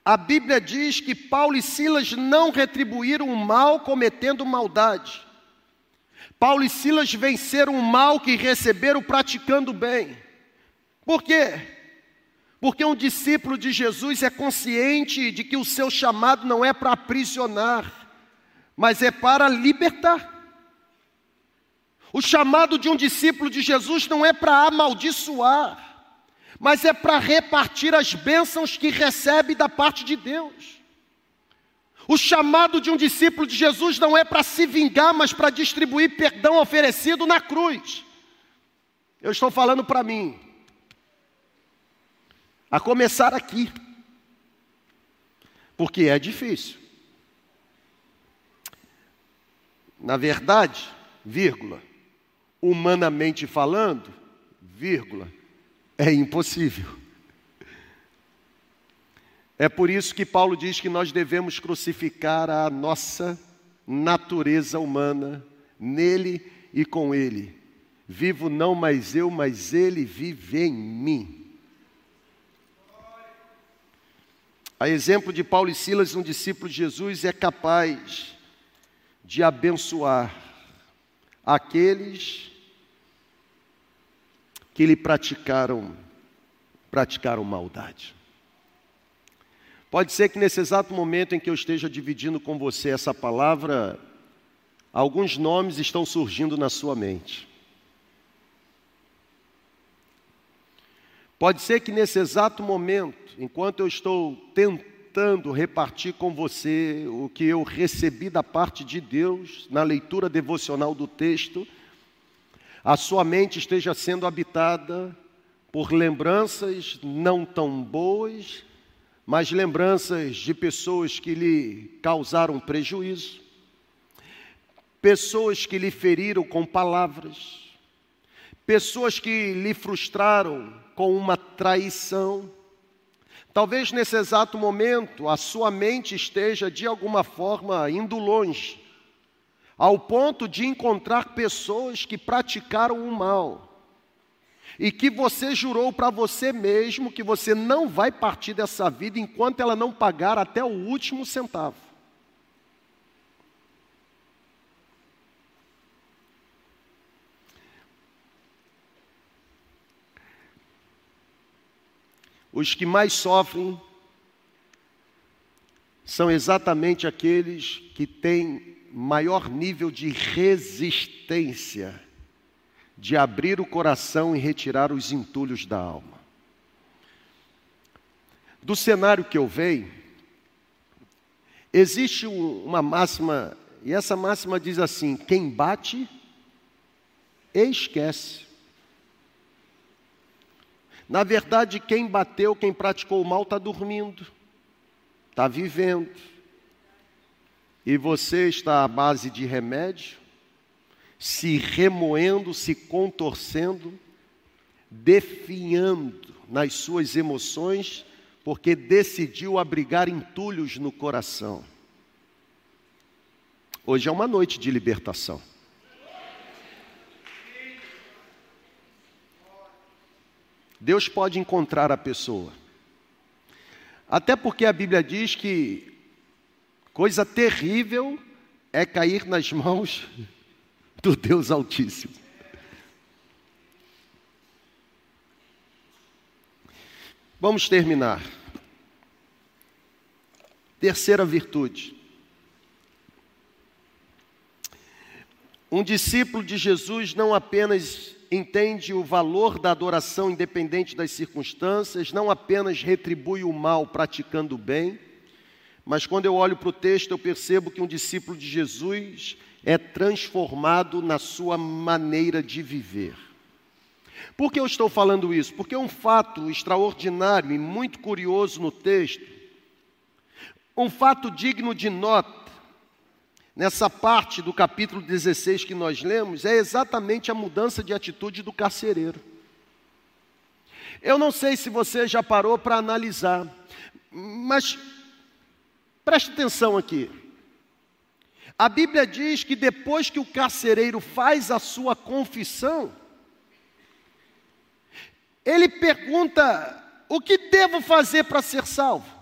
A Bíblia diz que Paulo e Silas não retribuíram o mal cometendo maldade. Paulo e Silas venceram o mal que receberam praticando bem. Por quê? Porque um discípulo de Jesus é consciente de que o seu chamado não é para aprisionar, mas é para libertar. O chamado de um discípulo de Jesus não é para amaldiçoar, mas é para repartir as bênçãos que recebe da parte de Deus. O chamado de um discípulo de Jesus não é para se vingar, mas para distribuir perdão oferecido na cruz. Eu estou falando para mim, a começar aqui, porque é difícil. Na verdade, vírgula, humanamente falando, vírgula, é impossível. É por isso que Paulo diz que nós devemos crucificar a nossa natureza humana nele e com ele. Vivo não mais eu, mas ele vive em mim. A exemplo de Paulo e Silas, um discípulo de Jesus é capaz de abençoar aqueles que lhe praticaram, praticaram maldade. Pode ser que nesse exato momento em que eu esteja dividindo com você essa palavra, alguns nomes estão surgindo na sua mente. Pode ser que nesse exato momento, enquanto eu estou tentando repartir com você o que eu recebi da parte de Deus na leitura devocional do texto, a sua mente esteja sendo habitada por lembranças não tão boas, mas lembranças de pessoas que lhe causaram prejuízo, pessoas que lhe feriram com palavras, pessoas que lhe frustraram com uma traição. Talvez nesse exato momento a sua mente esteja de alguma forma indo longe ao ponto de encontrar pessoas que praticaram o mal. E que você jurou para você mesmo que você não vai partir dessa vida enquanto ela não pagar até o último centavo. Os que mais sofrem são exatamente aqueles que têm maior nível de resistência de abrir o coração e retirar os entulhos da alma. Do cenário que eu vejo, existe uma máxima, e essa máxima diz assim: quem bate, esquece. Na verdade, quem bateu, quem praticou o mal, está dormindo, está vivendo. E você está à base de remédio, se remoendo, se contorcendo, definhando nas suas emoções, porque decidiu abrigar entulhos no coração. Hoje é uma noite de libertação. Deus pode encontrar a pessoa. Até porque a Bíblia diz que coisa terrível é cair nas mãos do Deus Altíssimo. Vamos terminar. Terceira virtude. Um discípulo de Jesus não apenas entende o valor da adoração independente das circunstâncias, não apenas retribui o mal praticando o bem, mas quando eu olho para o texto, eu percebo que um discípulo de Jesus é transformado na sua maneira de viver. Por que eu estou falando isso? Porque um fato extraordinário e muito curioso no texto, um fato digno de nota, nessa parte do capítulo 16 que nós lemos, é exatamente a mudança de atitude do carcereiro. Eu não sei se você já parou para analisar, mas preste atenção aqui. A Bíblia diz que depois que o carcereiro faz a sua confissão, ele pergunta: o que devo fazer para ser salvo?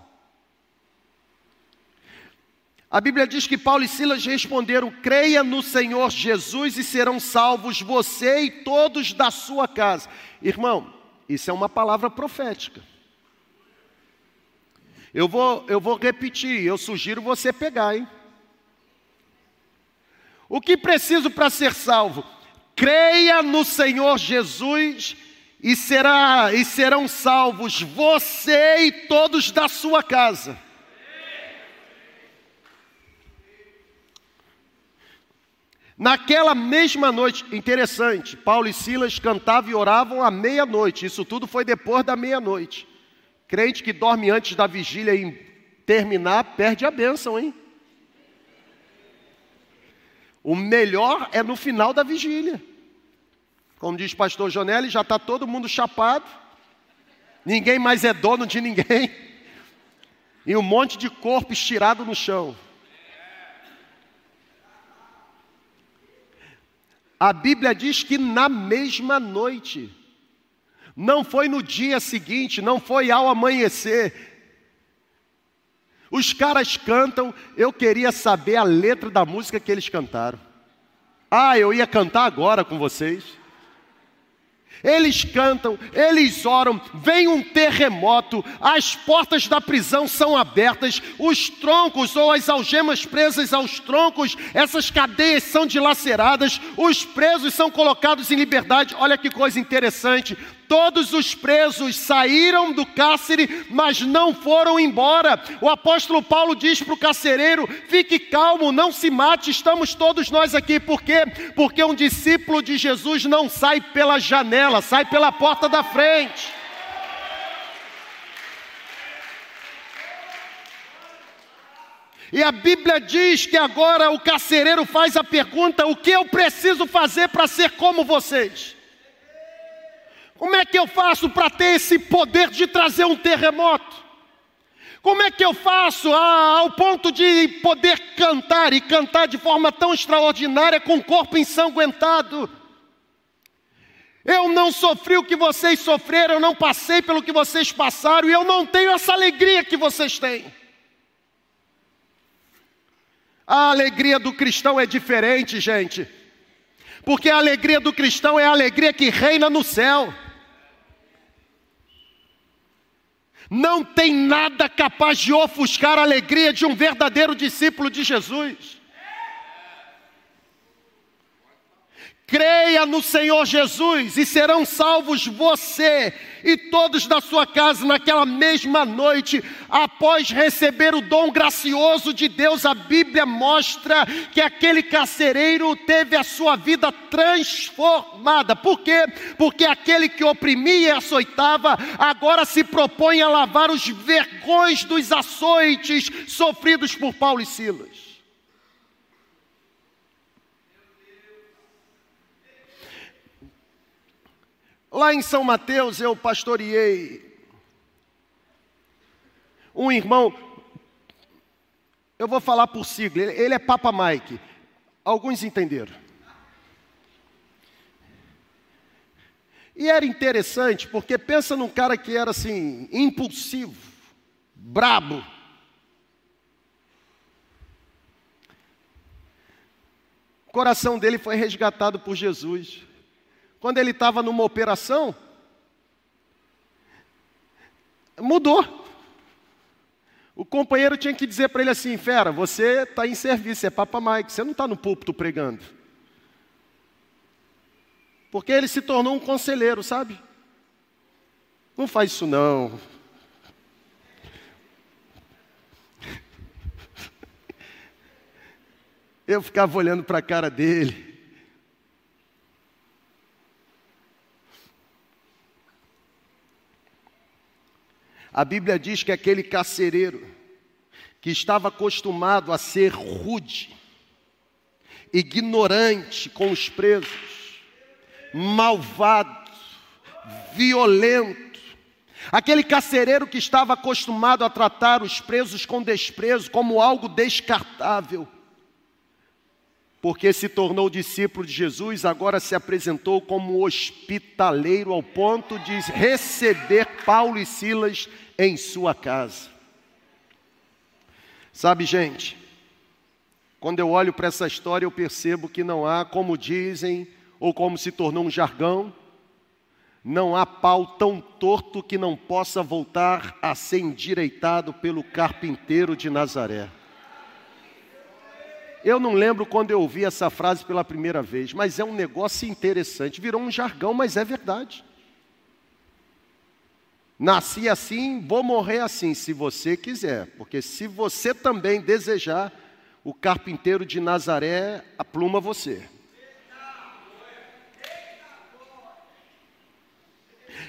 A Bíblia diz que Paulo e Silas responderam: creia no Senhor Jesus e serão salvos você e todos da sua casa. Irmão, isso é uma palavra profética. Eu vou, eu vou repetir, eu sugiro você pegar, hein? O que preciso para ser salvo? Creia no Senhor Jesus e, será, e serão salvos você e todos da sua casa. Naquela mesma noite, interessante, Paulo e Silas cantavam e oravam à meia-noite. Isso tudo foi depois da meia-noite. Crente que dorme antes da vigília e terminar, perde a bênção, hein? O melhor é no final da vigília. Como diz pastor Jonelli, já está todo mundo chapado, ninguém mais é dono de ninguém, e um monte de corpo estirado no chão. A Bíblia diz que na mesma noite, não foi no dia seguinte, não foi ao amanhecer, os caras cantam, eu queria saber a letra da música que eles cantaram. Ah, eu ia cantar agora com vocês. Eles cantam, eles oram, vem um terremoto, as portas da prisão são abertas, os troncos ou as algemas presas aos troncos, essas cadeias são dilaceradas, os presos são colocados em liberdade. Olha que coisa interessante. Todos os presos saíram do cárcere, mas não foram embora. O apóstolo Paulo diz para o carcereiro: fique calmo, não se mate, estamos todos nós aqui. Por quê? Porque um discípulo de Jesus não sai pela janela, sai pela porta da frente. E a Bíblia diz que agora o carcereiro faz a pergunta: o que eu preciso fazer para ser como vocês? Como é que eu faço para ter esse poder de trazer um terremoto? Como é que eu faço ah, ao ponto de poder cantar e cantar de forma tão extraordinária com o corpo ensanguentado? Eu não sofri o que vocês sofreram, eu não passei pelo que vocês passaram e eu não tenho essa alegria que vocês têm. A alegria do cristão é diferente, gente, porque a alegria do cristão é a alegria que reina no céu. Não tem nada capaz de ofuscar a alegria de um verdadeiro discípulo de Jesus. Creia no Senhor Jesus e serão salvos você e todos da sua casa naquela mesma noite, após receber o dom gracioso de Deus. A Bíblia mostra que aquele carcereiro teve a sua vida transformada. Por quê? Porque aquele que oprimia e açoitava agora se propõe a lavar os vergões dos açoites sofridos por Paulo e Silas. Lá em São Mateus eu pastoreei um irmão, eu vou falar por sigla, ele é Papa Mike. Alguns entenderam. E era interessante, porque pensa num cara que era assim, impulsivo, brabo. O coração dele foi resgatado por Jesus. Quando ele estava numa operação, mudou. O companheiro tinha que dizer para ele assim: Fera, você está em serviço, é Papa Mike, você não está no púlpito pregando. Porque ele se tornou um conselheiro, sabe? Não faz isso não. Eu ficava olhando para a cara dele. A Bíblia diz que aquele carcereiro, que estava acostumado a ser rude, ignorante com os presos, malvado, violento, aquele carcereiro que estava acostumado a tratar os presos com desprezo, como algo descartável, porque se tornou discípulo de Jesus, agora se apresentou como hospitaleiro ao ponto de receber Paulo e Silas em sua casa. Sabe, gente, quando eu olho para essa história, eu percebo que não há, como dizem, ou como se tornou um jargão, não há pau tão torto que não possa voltar a ser endireitado pelo carpinteiro de Nazaré. Eu não lembro quando eu ouvi essa frase pela primeira vez, mas é um negócio interessante. Virou um jargão, mas é verdade. Nasci assim, vou morrer assim, se você quiser, porque se você também desejar, o carpinteiro de Nazaré apluma você.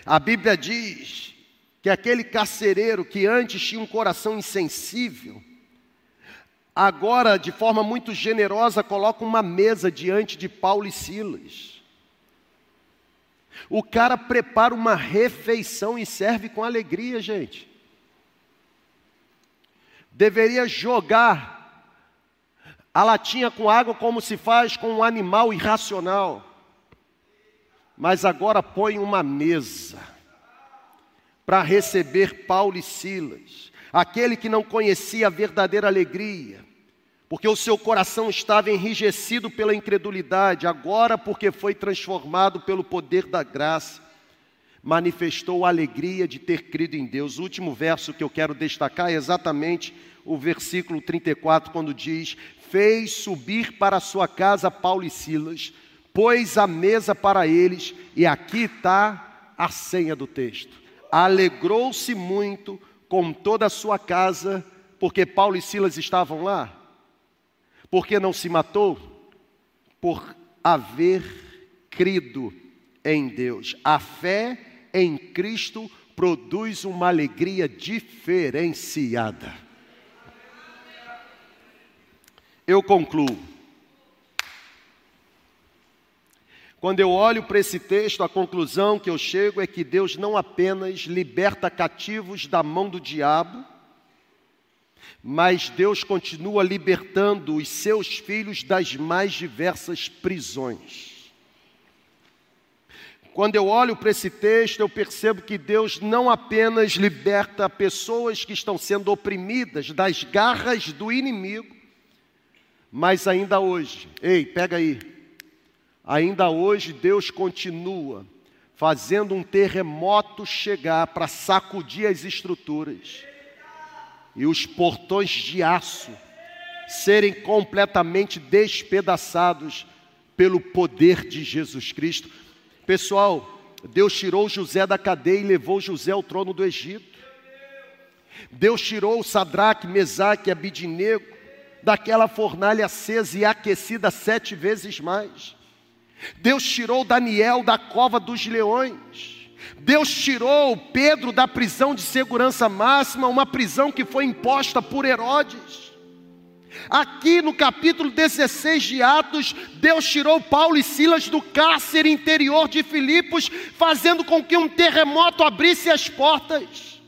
A Bíblia diz que aquele carcereiro que antes tinha um coração insensível, agora, de forma muito generosa, coloca uma mesa diante de Paulo e Silas. O cara prepara uma refeição e serve com alegria, gente. Deveria jogar a latinha com água como se faz com um animal irracional. Mas agora põe uma mesa para receber Paulo e Silas aquele que não conhecia a verdadeira alegria, porque o seu coração estava enrijecido pela incredulidade, agora, porque foi transformado pelo poder da graça, manifestou a alegria de ter crido em Deus. O último verso que eu quero destacar é exatamente o versículo 34, quando diz: Fez subir para sua casa Paulo e Silas, pôs a mesa para eles, e aqui está a senha do texto. Alegrou-se muito com toda a sua casa, porque Paulo e Silas estavam lá? Porque não se matou? Por haver crido em Deus. A fé em Cristo produz uma alegria diferenciada. Eu concluo. Quando eu olho para esse texto, a conclusão que eu chego é que Deus não apenas liberta cativos da mão do diabo, mas Deus continua libertando os seus filhos das mais diversas prisões. Quando eu olho para esse texto, eu percebo que Deus não apenas liberta pessoas que estão sendo oprimidas das garras do inimigo, mas ainda hoje, ei, pega aí, Ainda hoje Deus continua fazendo um terremoto chegar para sacudir as estruturas e os portões de aço serem completamente despedaçados pelo poder de Jesus Cristo. Pessoal, Deus tirou José da cadeia e levou José ao trono do Egito. Deus tirou Sadraque, Mesaque e Abidinego daquela fornalha acesa e aquecida sete vezes mais. Deus tirou Daniel da cova dos leões. Deus tirou Pedro da prisão de segurança máxima, uma prisão que foi imposta por Herodes. Aqui no capítulo 16 de Atos, Deus tirou Paulo e Silas do cárcere interior de Filipos, fazendo com que um terremoto abrisse as portas.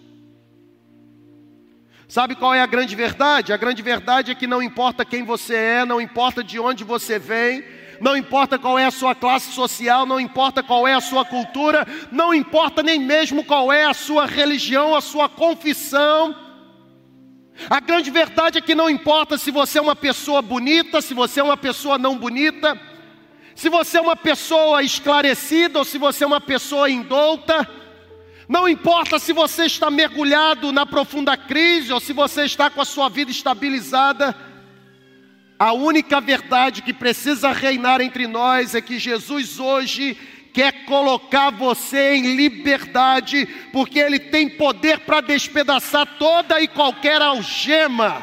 Sabe qual é a grande verdade? A grande verdade é que não importa quem você é, não importa de onde você vem, não importa qual é a sua classe social, não importa qual é a sua cultura, não importa nem mesmo qual é a sua religião, a sua confissão. A grande verdade é que não importa se você é uma pessoa bonita, se você é uma pessoa não bonita, se você é uma pessoa esclarecida ou se você é uma pessoa indouta, não importa se você está mergulhado na profunda crise ou se você está com a sua vida estabilizada, a única verdade que precisa reinar entre nós é que Jesus hoje quer colocar você em liberdade, porque Ele tem poder para despedaçar toda e qualquer algema.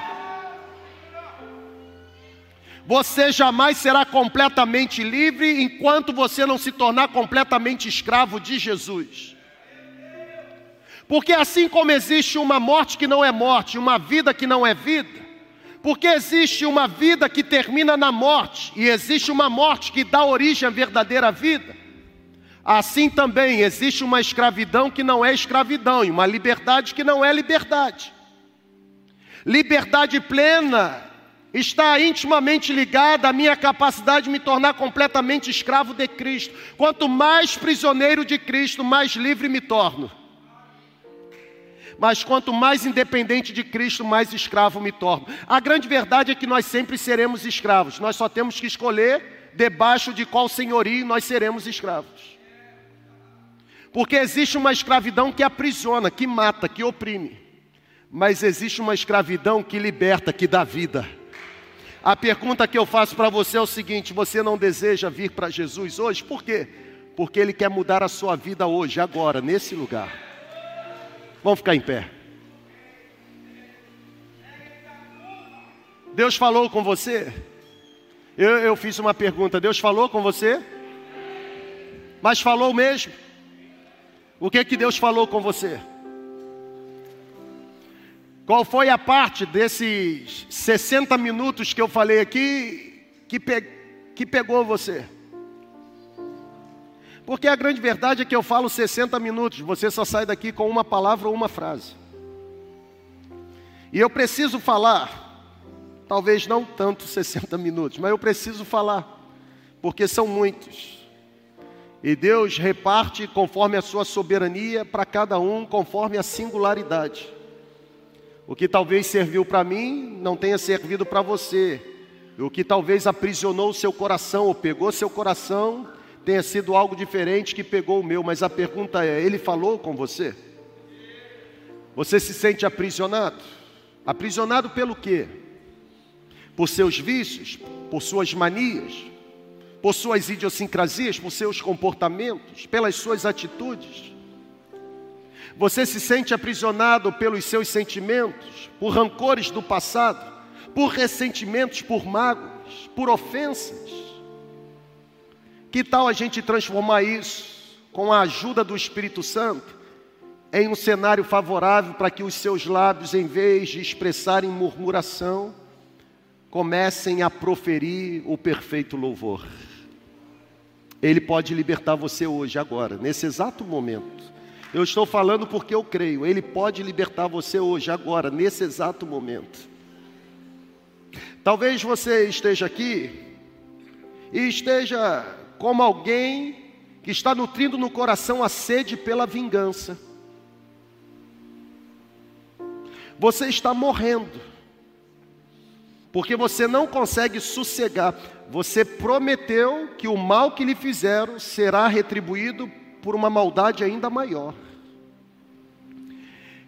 Você jamais será completamente livre enquanto você não se tornar completamente escravo de Jesus. Porque assim como existe uma morte que não é morte, uma vida que não é vida, porque existe uma vida que termina na morte e existe uma morte que dá origem à verdadeira vida. Assim também existe uma escravidão que não é escravidão e uma liberdade que não é liberdade. Liberdade plena está intimamente ligada à minha capacidade de me tornar completamente escravo de Cristo. Quanto mais prisioneiro de Cristo, mais livre me torno. Mas quanto mais independente de Cristo, mais escravo me torno. A grande verdade é que nós sempre seremos escravos. Nós só temos que escolher debaixo de qual senhorio nós seremos escravos. Porque existe uma escravidão que aprisiona, que mata, que oprime. Mas existe uma escravidão que liberta, que dá vida. A pergunta que eu faço para você é o seguinte: você não deseja vir para Jesus hoje? Por quê? Porque Ele quer mudar a sua vida hoje, agora, nesse lugar. Vamos ficar em pé. Deus falou com você? Eu, eu fiz uma pergunta: Deus falou com você? Mas falou mesmo? O que que Deus falou com você? Qual foi a parte desses 60 minutos que eu falei aqui que, pe que pegou você? Porque a grande verdade é que eu falo 60 minutos, você só sai daqui com uma palavra ou uma frase. E eu preciso falar, talvez não tanto 60 minutos, mas eu preciso falar, porque são muitos. E Deus reparte conforme a sua soberania para cada um, conforme a singularidade. O que talvez serviu para mim não tenha servido para você. O que talvez aprisionou o seu coração ou pegou seu coração tenha sido algo diferente que pegou o meu, mas a pergunta é: ele falou com você? Você se sente aprisionado? Aprisionado pelo quê? Por seus vícios, por suas manias, por suas idiosincrasias, por seus comportamentos, pelas suas atitudes? Você se sente aprisionado pelos seus sentimentos, por rancores do passado, por ressentimentos, por mágoas, por ofensas? Que tal a gente transformar isso, com a ajuda do Espírito Santo, em um cenário favorável para que os seus lábios, em vez de expressarem murmuração, comecem a proferir o perfeito louvor? Ele pode libertar você hoje, agora, nesse exato momento. Eu estou falando porque eu creio, Ele pode libertar você hoje, agora, nesse exato momento. Talvez você esteja aqui e esteja como alguém que está nutrindo no coração a sede pela vingança. Você está morrendo, porque você não consegue sossegar. Você prometeu que o mal que lhe fizeram será retribuído por uma maldade ainda maior.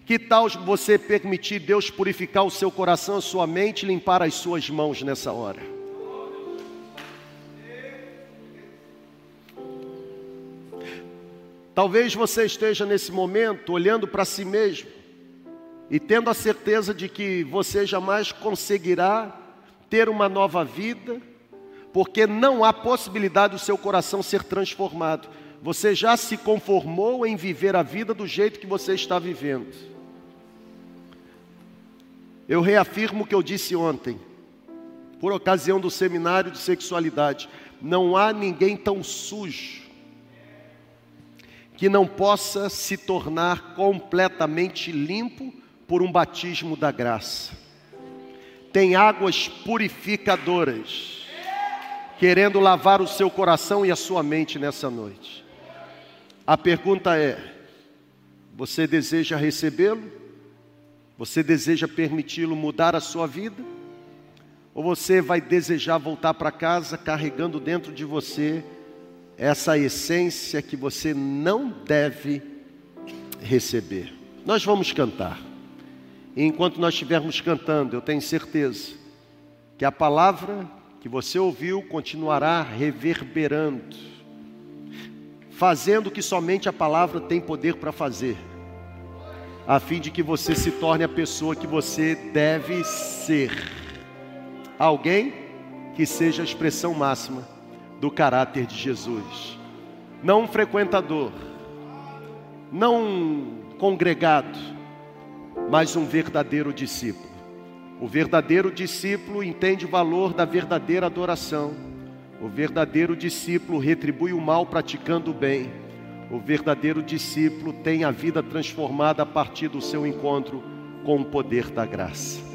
Que tal você permitir Deus purificar o seu coração, a sua mente, limpar as suas mãos nessa hora? Talvez você esteja nesse momento olhando para si mesmo e tendo a certeza de que você jamais conseguirá ter uma nova vida, porque não há possibilidade do seu coração ser transformado. Você já se conformou em viver a vida do jeito que você está vivendo. Eu reafirmo o que eu disse ontem, por ocasião do seminário de sexualidade: não há ninguém tão sujo que não possa se tornar completamente limpo por um batismo da graça. Tem águas purificadoras, querendo lavar o seu coração e a sua mente nessa noite. A pergunta é: você deseja recebê-lo? Você deseja permiti-lo mudar a sua vida? Ou você vai desejar voltar para casa carregando dentro de você essa essência que você não deve receber. Nós vamos cantar. E enquanto nós estivermos cantando, eu tenho certeza que a palavra que você ouviu continuará reverberando, fazendo o que somente a palavra tem poder para fazer, a fim de que você se torne a pessoa que você deve ser. Alguém que seja a expressão máxima do caráter de Jesus. Não um frequentador, não um congregado, mas um verdadeiro discípulo. O verdadeiro discípulo entende o valor da verdadeira adoração. O verdadeiro discípulo retribui o mal praticando o bem. O verdadeiro discípulo tem a vida transformada a partir do seu encontro com o poder da graça.